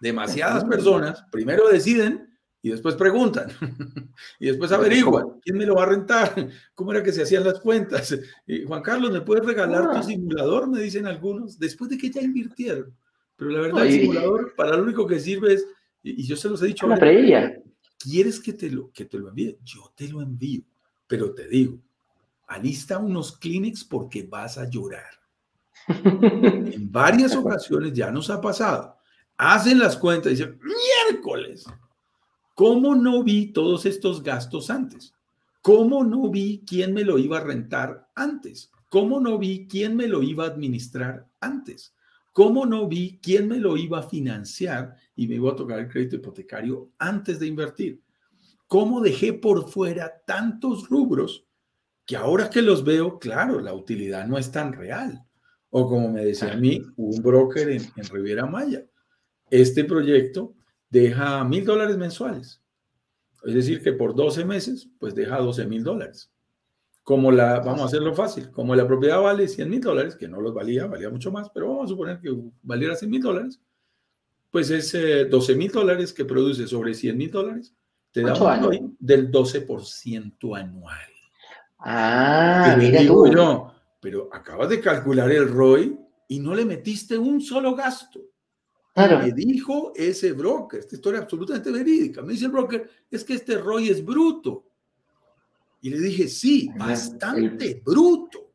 Demasiadas personas primero deciden Y después preguntan, y después averiguan, ¿quién me lo va a rentar? ¿Cómo era que se hacían las cuentas? Juan Carlos, ¿me puedes regalar tu ah. simulador? Me dicen algunos, después de que ya invirtieron. Pero la verdad, el simulador para lo único que sirve es, y yo se los he dicho. Una previa. ¿Quieres que te, lo, que te lo envíe? Yo te lo envío, pero te digo, alista unos Kleenex porque vas a llorar. en varias ocasiones ya nos ha pasado. Hacen las cuentas y dicen, miércoles, ¿cómo no vi todos estos gastos antes? ¿Cómo no vi quién me lo iba a rentar antes? ¿Cómo no vi quién me lo iba a administrar antes? ¿Cómo no vi quién me lo iba a financiar y me iba a tocar el crédito hipotecario antes de invertir? ¿Cómo dejé por fuera tantos rubros que ahora que los veo, claro, la utilidad no es tan real? O como me decía a mí un broker en, en Riviera Maya, este proyecto deja mil dólares mensuales. Es decir, que por 12 meses, pues deja 12 mil dólares. Como la, vamos a hacerlo fácil, como la propiedad vale 100 mil dólares, que no los valía, valía mucho más, pero vamos a suponer que valiera 100 mil dólares, pues es 12 eh, mil dólares que produce sobre 100 mil dólares, te da un ROI del 12% anual. Ah, mira tú. Yo, pero acabas de calcular el ROI y no le metiste un solo gasto. Me dijo ese broker, esta historia absolutamente verídica. Me dice el broker, es que este ROI es bruto. Y le dije, sí, bastante bruto.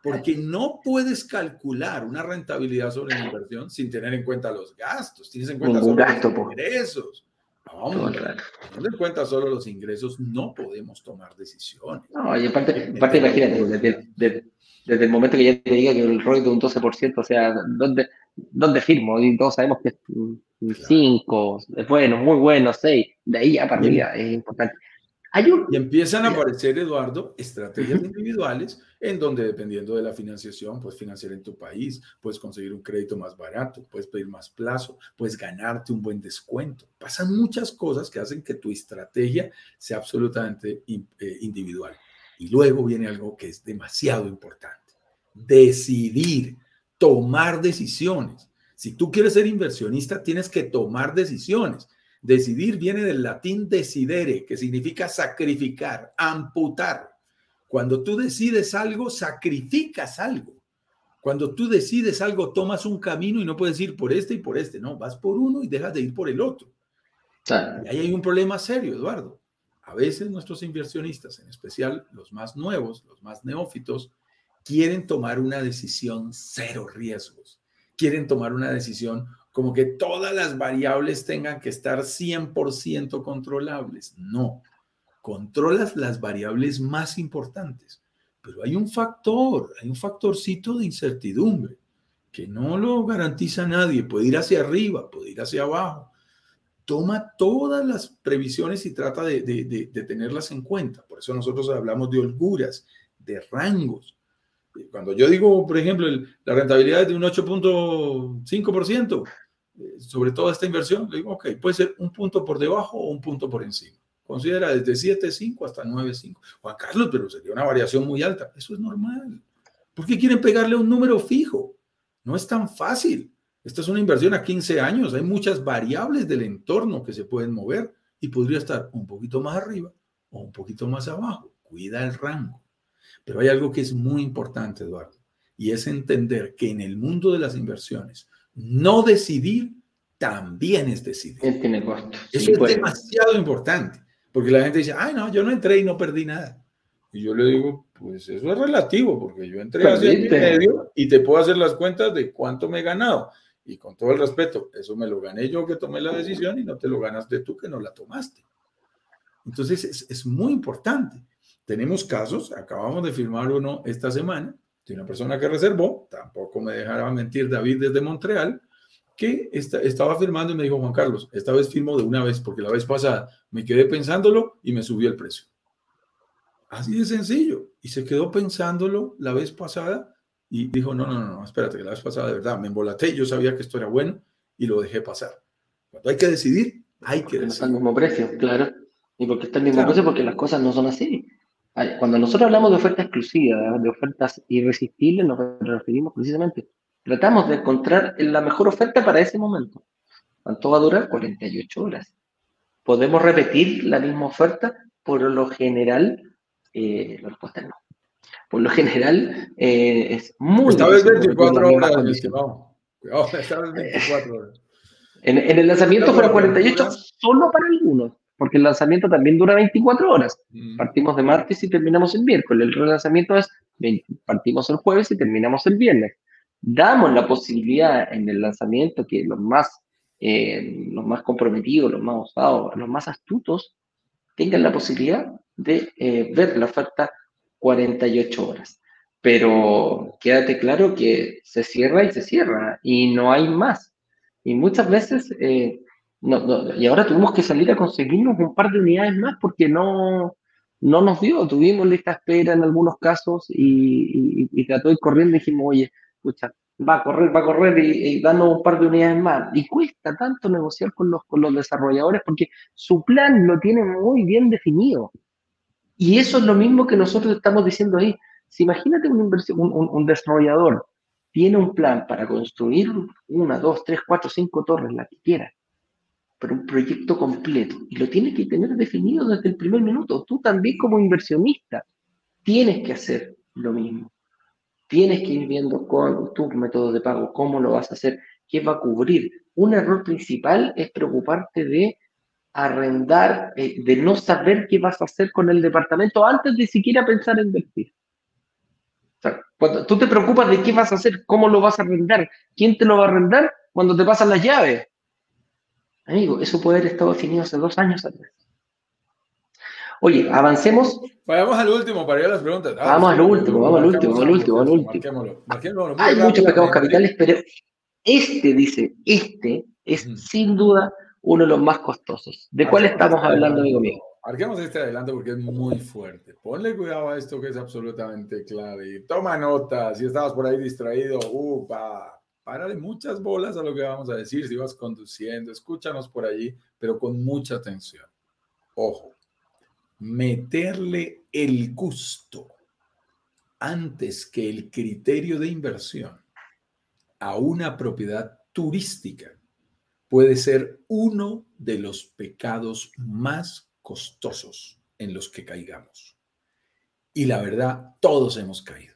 Porque no puedes calcular una rentabilidad sobre la inversión sin tener en cuenta los gastos. Tienes en cuenta solo los ingresos. No, teniendo en cuenta solo los ingresos, no podemos tomar decisiones. No, y aparte, aparte imagínate, desde, desde, el momento que ya te diga que el ROI de un 12%, o sea, ¿dónde, dónde firmo? Y todos sabemos que es 5, es bueno, muy bueno, 6, de ahí a partir es importante. Y empiezan a aparecer, Eduardo, estrategias individuales en donde dependiendo de la financiación, puedes financiar en tu país, puedes conseguir un crédito más barato, puedes pedir más plazo, puedes ganarte un buen descuento. Pasan muchas cosas que hacen que tu estrategia sea absolutamente eh, individual. Y luego viene algo que es demasiado importante. Decidir tomar decisiones. Si tú quieres ser inversionista, tienes que tomar decisiones. Decidir viene del latín decidere, que significa sacrificar, amputar. Cuando tú decides algo, sacrificas algo. Cuando tú decides algo, tomas un camino y no puedes ir por este y por este, no, vas por uno y dejas de ir por el otro. Y ahí hay un problema serio, Eduardo. A veces nuestros inversionistas, en especial los más nuevos, los más neófitos, quieren tomar una decisión cero riesgos, quieren tomar una decisión como que todas las variables tengan que estar 100% controlables. No, controlas las variables más importantes, pero hay un factor, hay un factorcito de incertidumbre que no lo garantiza nadie, puede ir hacia arriba, puede ir hacia abajo. Toma todas las previsiones y trata de, de tenerlas en cuenta. Por eso nosotros hablamos de holguras, de rangos, cuando yo digo, por ejemplo, la rentabilidad es de un 8.5% eh, sobre toda esta inversión, le digo, ok, puede ser un punto por debajo o un punto por encima. Considera desde 7.5 hasta 9.5. Juan Carlos, pero sería una variación muy alta. Eso es normal. ¿Por qué quieren pegarle un número fijo? No es tan fácil. Esta es una inversión a 15 años. Hay muchas variables del entorno que se pueden mover y podría estar un poquito más arriba o un poquito más abajo. Cuida el rango. Pero hay algo que es muy importante, Eduardo, y es entender que en el mundo de las inversiones, no decidir también es decidir. Tiene Eso es demasiado importante, porque la gente dice, ay, no, yo no entré y no perdí nada. Y yo le digo, pues eso es relativo, porque yo entré hace mi medio y te puedo hacer las cuentas de cuánto me he ganado. Y con todo el respeto, eso me lo gané yo que tomé la decisión y no te lo ganaste tú que no la tomaste. Entonces es, es muy importante. Tenemos casos, acabamos de firmar uno esta semana, de una persona que reservó, tampoco me dejará mentir David desde Montreal, que estaba firmando y me dijo, Juan Carlos, esta vez firmo de una vez, porque la vez pasada me quedé pensándolo y me subió el precio. Así de sencillo. Y se quedó pensándolo la vez pasada y dijo, no, no, no, no, espérate, que la vez pasada de verdad me embolaté, yo sabía que esto era bueno y lo dejé pasar. Cuando hay que decidir, hay que decidir. Está al mismo precio, claro. Y porque está al mismo precio, porque las cosas no son así. Cuando nosotros hablamos de oferta exclusiva, de ofertas irresistibles, nos referimos precisamente, tratamos de encontrar la mejor oferta para ese momento. ¿Cuánto va a durar? 48 horas. ¿Podemos repetir la misma oferta? Por lo general, eh, la respuesta es no. Por lo general, eh, es muy... Esta vez 24 horas, esta vez 24 horas. En, el lanzamiento fueron 48 solo para algunos, porque el lanzamiento también dura 24 horas. Mm. Partimos de martes y terminamos el miércoles. El lanzamiento es, partimos el jueves y terminamos el viernes. Damos la posibilidad en el lanzamiento que los más, eh, los más comprometidos, los más osados, los más astutos, tengan la posibilidad de eh, ver la oferta 48 horas. Pero quédate claro que se cierra y se cierra y no hay más. Y muchas veces, eh, y ahora tuvimos que salir a conseguirnos un par de unidades más porque no, no nos dio. Tuvimos lista espera en algunos casos y, trató de ir corriendo y dijimos, oye, escucha, va a correr, va a correr y, y un par de unidades más. Y cuesta tanto negociar con los, con los desarrolladores porque su plan lo tiene muy bien definido. Y eso es lo mismo que nosotros estamos diciendo ahí. Si imagínate un, un, un desarrollador tiene un plan para construir una, dos, tres, cuatro, cinco torres, la que quiera, pero un proyecto completo, y lo tiene que tener definido desde el primer minuto. Tú también como inversionista tienes que hacer lo mismo. Tienes que ir viendo con tus métodos de pago, cómo lo vas a hacer, qué va a cubrir. Un error principal es preocuparte de arrendar, eh, de no saber qué vas a hacer con el departamento antes de siquiera pensar en invertir. Cuando tú te preocupas de qué vas a hacer, cómo lo vas a arrendar, quién te lo va a arrendar cuando te pasan las llaves. Amigo, eso puede haber estado definido hace dos años atrás. Oye, avancemos. Vamos al último para ir a las preguntas. Ah, vamos al último, vamos al último, al último, al último. Hay muchos pecados capitales, pero este dice, este es sin duda uno de los más costosos. ¿De cuál estamos hablando, amigo mío? Arquemos este adelante porque es muy fuerte. Ponle cuidado a esto que es absolutamente clave. Toma nota. Si estabas por ahí distraído, upa, párale muchas bolas a lo que vamos a decir si vas conduciendo. Escúchanos por allí, pero con mucha atención. Ojo, meterle el gusto antes que el criterio de inversión a una propiedad turística puede ser uno de los pecados más costosos en los que caigamos. Y la verdad, todos hemos caído.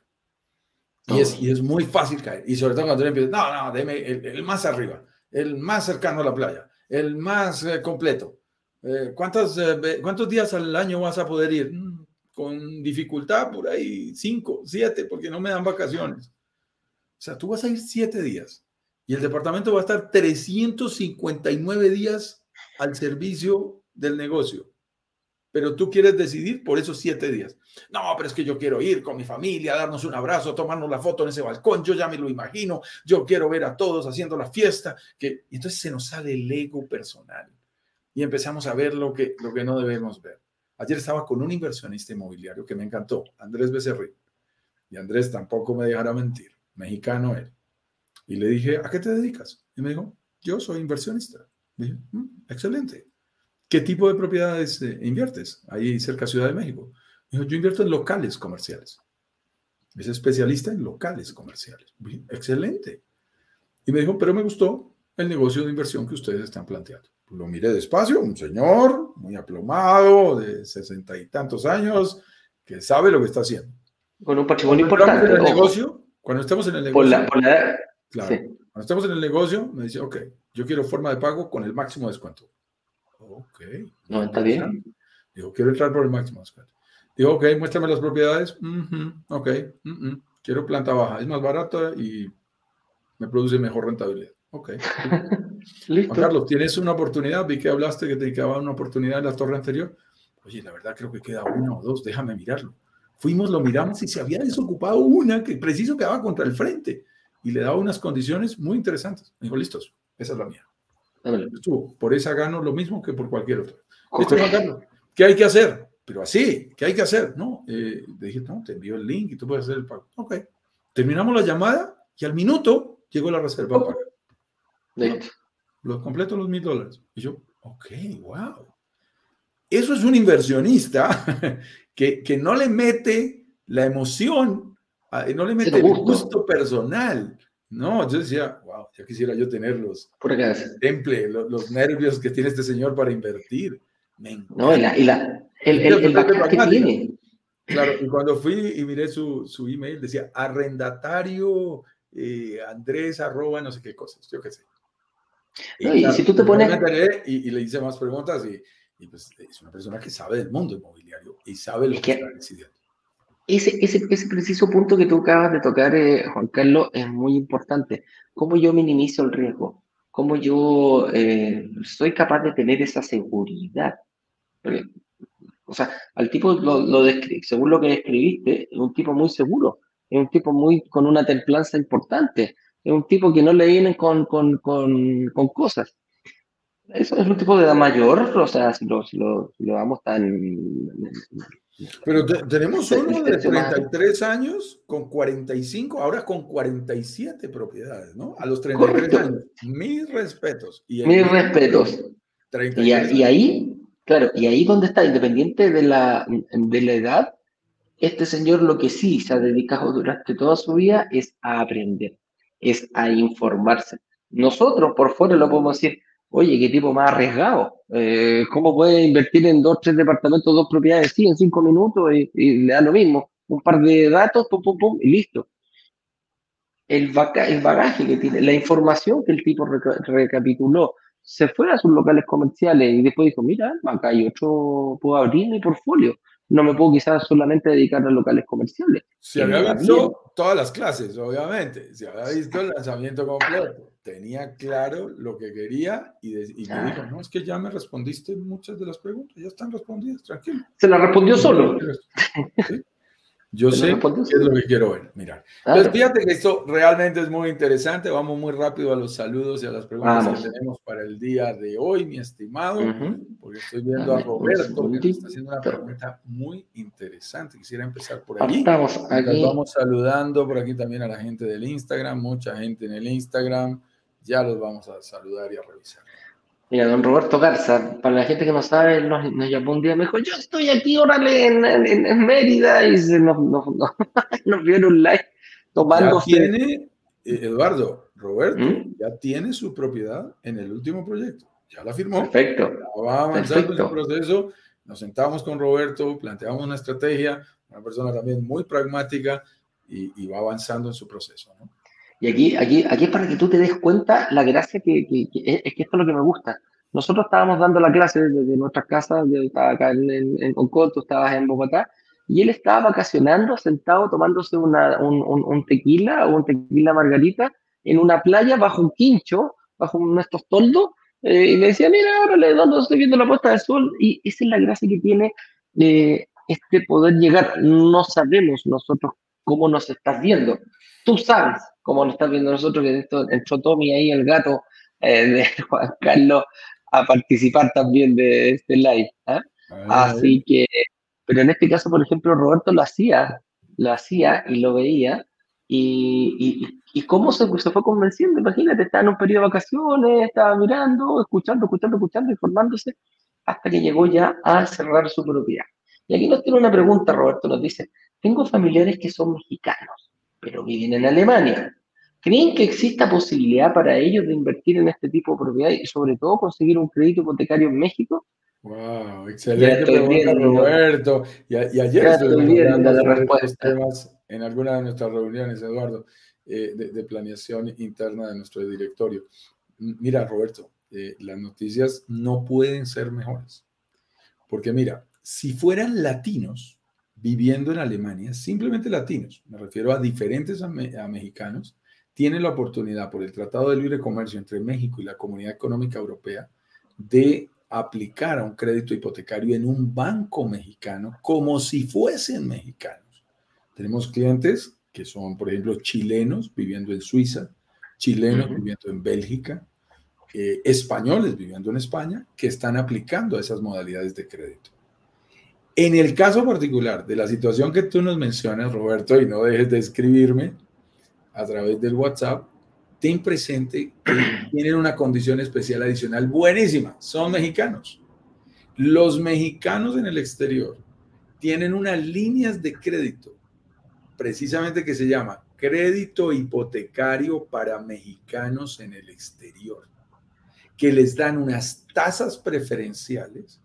Y es, y es muy fácil caer. Y sobre todo cuando tú empiezas, no, no, deme el, más arriba, el más cercano a la playa, el más eh, completo. Eh, ¿cuántos, eh, ¿Cuántos días al año vas a poder ir? Mm, con dificultad, por ahí cinco, siete, porque no me dan vacaciones. O sea, tú vas a ir siete días y el departamento va a estar 359 días al servicio del negocio pero tú quieres decidir por esos siete días. No, pero es que yo quiero ir con mi familia, darnos un abrazo, tomarnos la foto en ese balcón, yo ya me lo imagino, yo quiero ver a todos haciendo la fiesta, que y entonces se nos sale el ego personal y empezamos a ver lo que, lo que no debemos ver. Ayer estaba con un inversionista inmobiliario que me encantó, Andrés Becerril, y Andrés tampoco me dejará mentir, mexicano él. Y le dije, ¿a qué te dedicas? Y me dijo, yo soy inversionista. dije, mm, excelente. ¿Qué tipo de propiedades eh, inviertes ahí cerca de Ciudad de México? Dijo, yo invierto en locales comerciales. Es especialista en locales comerciales. excelente. Y me dijo, pero me gustó el negocio de inversión que ustedes están planteando. Lo miré despacio, un señor muy aplomado, de sesenta y tantos años, que sabe lo que está haciendo. Con un patrimonio importante. En el negocio, cuando estamos en el negocio, claro, cuando estamos en el negocio, me dice, ok, yo quiero forma de pago con el máximo descuento. Ok. No, está bien. Digo, quiero entrar por el máximo. Digo, ok, muéstrame las propiedades. ok. Quiero planta baja. Es más barata y me produce mejor rentabilidad. Ok. Listo. Carlos, tienes una oportunidad. Vi que hablaste que te quedaba una oportunidad en la torre anterior. Oye, la verdad creo que queda una o dos. Déjame mirarlo. Fuimos, lo miramos y se había desocupado una que preciso quedaba contra el frente y le daba unas condiciones muy interesantes. Me dijo, listos, esa es la mía por esa gano lo mismo que por cualquier otro. ¿Qué hay que hacer? Pero así, ¿qué hay que hacer? No, eh, le dije, no, te envío el link y tú puedes hacer el pago. Ok. Terminamos la llamada y al minuto llegó la reserva para Los completo los mil dólares. Y yo, ok, wow. Eso es un inversionista que, que no le mete la emoción, no le mete el gusto personal No, yo decía, wow, ya quisiera yo tener los temple, los, los, nervios que tiene este señor para invertir. no, y la, y la el, el, el, que tiene. Claro, y cuando fui y miré su, su email, decía arrendatario eh, Andrés arroba no sé qué cosas, yo qué sé. Y, si tú te pones... Y, le hice más preguntas y, y, pues es una persona que sabe del mundo inmobiliario y sabe lo que, está decidiendo. Ese, ese, ese, preciso punto que tú acabas de tocar, eh, Juan Carlos, es muy importante. ¿Cómo yo minimizo el riesgo? ¿Cómo yo eh, soy capaz de tener esa seguridad? o sea, al tipo, lo, lo según lo que describiste, es un tipo muy seguro, es un tipo muy con una templanza importante, es un tipo que no le vienen con, con, con, con cosas. Eso es un tipo de edad mayor, o sea, si lo, si lo, si lo vamos tan pero tenemos uno de 33 años con 45, ahora con 47 propiedades, ¿no? A los 33 años. Mis respetos. Y Mis respetos. Y, y, ahí, claro, y ahí donde está, independiente de la, de la edad, este señor lo que sí se ha dedicado durante toda su vida es a aprender, es a informarse. Nosotros por fuera lo podemos decir, Oye, qué tipo más arriesgado. Eh, ¿Cómo puede invertir en dos, tres departamentos, dos propiedades, sí, en cinco minutos y, le da lo mismo? Un par de datos, pum, pum, pum, y listo. El, el bagaje que tiene, la información que el tipo recapituló, se fue a sus locales comerciales y después dijo, mira, acá hay otro, puedo abrir mi portfolio. No me puedo quizás solamente dedicar a locales comerciales. Si había visto todas las clases, obviamente. Si había visto el lanzamiento completo tenía claro lo que quería y, me dijo, no, es que ya me respondiste muchas de las preguntas, ya están respondidas, tranquilo. Se la respondió solo. Yo sé qué es lo que quiero ver, mirar. Entonces, fíjate que esto realmente es muy interesante. Vamos muy rápido a los saludos y a las preguntas que tenemos para el día de hoy, mi estimado, porque estoy viendo a Roberto que está haciendo una pregunta muy interesante. Quisiera empezar por ahí. Estamos aquí. Vamos saludando por aquí también a la gente del Instagram, mucha gente en el Instagram ya los vamos a saludar y a revisar. Mira, don Roberto Garza, para la gente que no sabe, nos, llamó un día, me dijo, yo estoy aquí, órale, en, en, Mérida, y se nos, nos, nos, vieron un live tomando. Ya tiene, eh, Eduardo, Roberto, ¿Mm? ya tiene su propiedad en el último proyecto, ya la firmó. Perfecto. va avanzando en el proceso, nos sentamos con Roberto, planteamos una estrategia, una persona también muy pragmática, y, y va avanzando en su proceso, ¿no? Y aquí, aquí, aquí es para que tú te des cuenta la gracia que, que, es que esto es lo que me gusta. Nosotros estábamos dando la clase desde nuestras casas, yo estaba acá en, en, Concón, tú estabas en Bogotá, y él estaba vacacionando, sentado, tomándose una, un, un, tequila o un tequila margarita en una playa bajo un quincho, bajo estos toldos, eh, y me decía, mira, órale, ¿dónde estoy viendo la puesta de sol? Y esa es la gracia que tiene eh, este poder llegar. No sabemos nosotros cómo nos estás viendo. Tú sabes como lo estás viendo nosotros, que esto entró Tommy ahí, el gato eh, de Juan Carlos, a participar también de este live. Ah, Así que, pero en este caso, por ejemplo, Roberto lo hacía, lo hacía y lo veía, y, y, cómo se, se, fue convenciendo, imagínate, estaba en un periodo de vacaciones, estaba mirando, escuchando, escuchando, escuchando, informándose, hasta que llegó ya a cerrar su propiedad. Y aquí nos tiene una pregunta, Roberto, nos dice, tengo familiares que son mexicanos, pero viven en Alemania. ¿Creen que exista posibilidad para ellos de invertir en este tipo de propiedad y sobre todo conseguir un crédito hipotecario en México? Wow, excelente pregunta, Roberto. Y, ayer estuvimos hablando de temas en alguna de nuestras reuniones, Eduardo, eh, de, planeación interna de nuestro directorio. Mira, Roberto, eh, las noticias no pueden ser mejores. Porque mira, si fueran latinos viviendo en Alemania, simplemente latinos, me refiero a diferentes a mexicanos, tiene la oportunidad por el Tratado de Libre Comercio entre México y la Comunidad Económica Europea de aplicar a un crédito hipotecario en un banco mexicano como si fuesen mexicanos. Tenemos clientes que son, por ejemplo, chilenos viviendo en Suiza, chilenos viviendo en Bélgica, eh, españoles viviendo en España, que están aplicando esas modalidades de crédito. En el caso particular de la situación que tú nos mencionas, Roberto, y no dejes de escribirme, a través del WhatsApp, ten presente que tienen una condición especial adicional buenísima, son mexicanos. Los mexicanos en el exterior tienen unas líneas de crédito, precisamente que se llama crédito hipotecario para mexicanos en el exterior, que les dan unas tasas preferenciales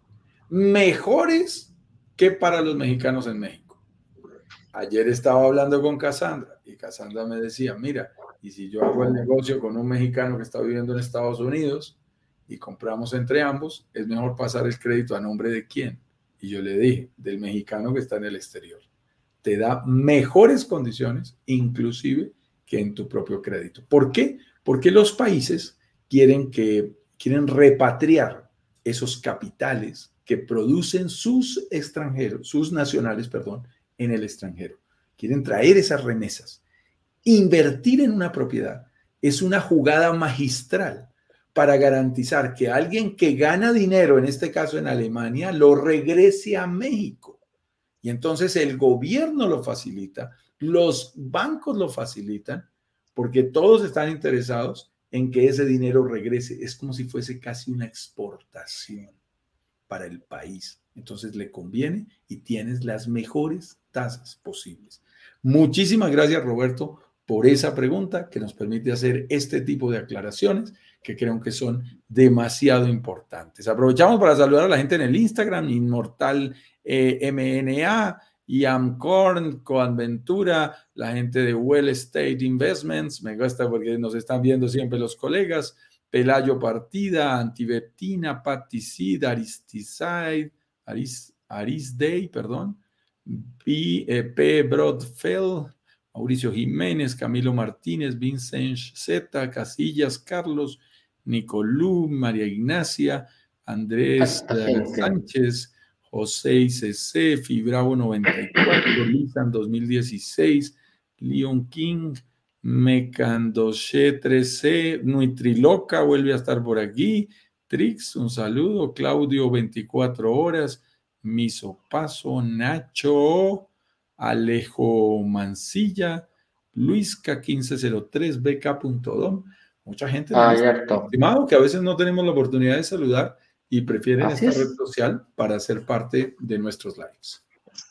mejores que para los mexicanos en México. Ayer estaba hablando con Cassandra y Cassandra me decía, mira, y si yo hago el negocio con un mexicano que está viviendo en Estados Unidos y compramos entre ambos, es mejor pasar el crédito a nombre de quién. Y yo le dije, del mexicano que está en el exterior. Te da mejores condiciones, inclusive que en tu propio crédito. ¿Por qué? Porque los países quieren que quieren repatriar esos capitales que producen sus extranjeros, sus nacionales, perdón, en el extranjero. Quieren traer esas remesas. Invertir en una propiedad es una jugada magistral para garantizar que alguien que gana dinero, en este caso en Alemania, lo regrese a México. Y entonces el gobierno lo facilita, los bancos lo facilitan, porque todos están interesados en que ese dinero regrese. Es como si fuese casi una exportación para el país. Entonces le conviene y tienes las mejores tasas posibles. Muchísimas gracias, Roberto, por esa pregunta que nos permite hacer este tipo de aclaraciones que creo que son demasiado importantes. Aprovechamos para saludar a la gente en el Instagram, Inmortal eh, MNA, Yamcorn, Coadventura, la gente de Well State Investments, me gusta porque nos están viendo siempre los colegas, Pelayo Partida, Antibetina, Paticid, Aristicide, Aris, Arisday, perdón, P, eh, P. Brodfeld, Mauricio Jiménez, Camilo Martínez, Vincent Z, Casillas, Carlos, Nicolú, María Ignacia, Andrés Sánchez, José CC, Fibravo 94, Lisan 2016, Leon King, Mecandoshe 13C, Nuitriloca vuelve a estar por aquí. Trix, un saludo. Claudio 24 horas. Misopaso, Nacho, Alejo Mancilla, Luisca 1503, BK.dom. Mucha gente. Ah, estimado que a veces no tenemos la oportunidad de saludar y prefieren esta red social para ser parte de nuestros lives.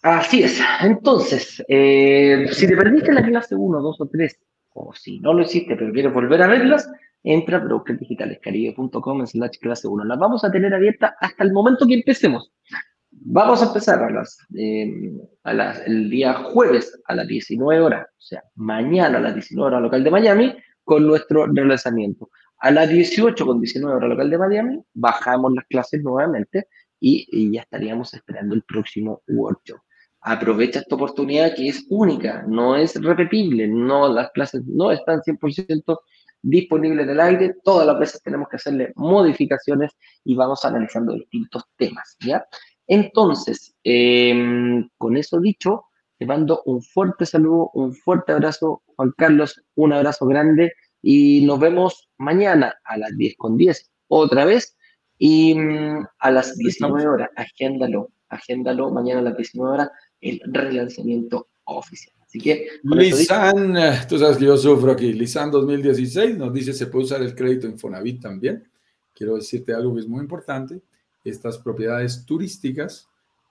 Así es. Entonces, eh, si te perdiste la clase 1, 2 o 3 o si no lo hiciste pero quieres volver a verlas, entra a brokerdigitalescaribe.com slash clase 1. Las vamos a tener abiertas hasta el momento que empecemos. Vamos a empezar a las, eh, el día jueves a las 19 horas, o sea, mañana a las 19 horas local de Miami, con nuestro relanzamiento. A las 18 con 19 horas local de Miami, bajamos las clases nuevamente y, y ya estaríamos esperando el próximo workshop aprovecha esta oportunidad que es única, no es repetible, no las clases no están 100% disponibles en el aire, todas las veces tenemos que hacerle modificaciones y vamos analizando distintos temas, ¿ya? Entonces, em, con eso dicho, te mando un fuerte saludo, un fuerte abrazo, Juan Carlos, un abrazo grande y nos vemos mañana a las 10 con 10 otra vez y mm, a las 19 horas, agéndalo, agéndalo mañana a las 19 horas el relanzamiento oficial. Así que. Lisan, eh, tú sabes que yo sufro aquí. Lisan 2016 nos dice se puede usar el crédito Infonavit también. Quiero decirte algo que es muy importante. Estas propiedades turísticas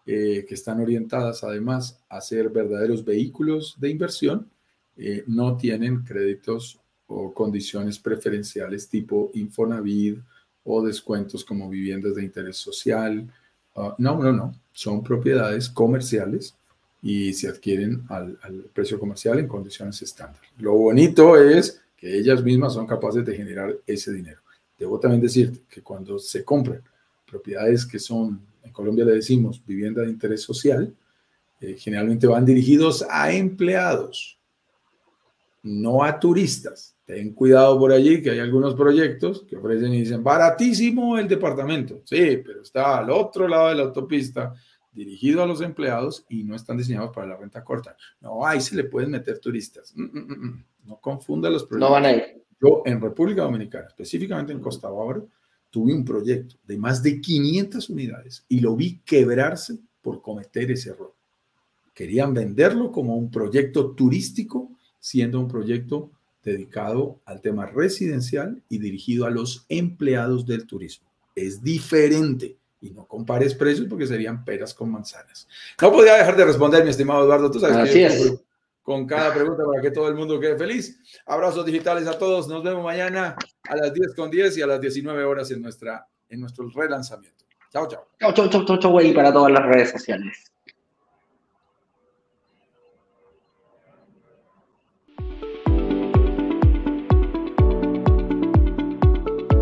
eh, que están orientadas además a ser verdaderos vehículos de inversión eh, no tienen créditos o condiciones preferenciales tipo Infonavit o descuentos como viviendas de interés social. Ah, no, no, no. Son propiedades comerciales y se adquieren al, precio comercial en condiciones estándar. Lo bonito es que ellas mismas son capaces de generar ese dinero. Debo también decirte que cuando se compran propiedades que son, en Colombia le decimos, vivienda de interés social, eh, generalmente van dirigidos a empleados, no a turistas. Ten cuidado por allí que hay algunos proyectos que ofrecen y dicen, baratísimo el departamento. Sí, pero está al otro lado de la autopista dirigido a los empleados y no están diseñados para la renta corta. No, ahí se le pueden meter turistas. Mm, mm, mm, no confunda los proyectos. No van a ir. Yo en República Dominicana, específicamente en Costa Bávaro, tuve un proyecto de más de 500 unidades y lo vi quebrarse por cometer ese error. Querían venderlo como un proyecto turístico, siendo un proyecto dedicado al tema residencial y dirigido a los empleados del turismo. Es diferente y no compares precios porque serían peras con manzanas. No podía dejar de responder, mi estimado Eduardo. Tú sabes Así que es. con cada pregunta para que todo el mundo quede feliz. Abrazos digitales a todos. Nos vemos mañana a las 10 con 10 y a las 19 horas en, nuestra, en nuestro relanzamiento. Chao, chao. Chao, chao, chao, chao, chao, para todas las redes sociales.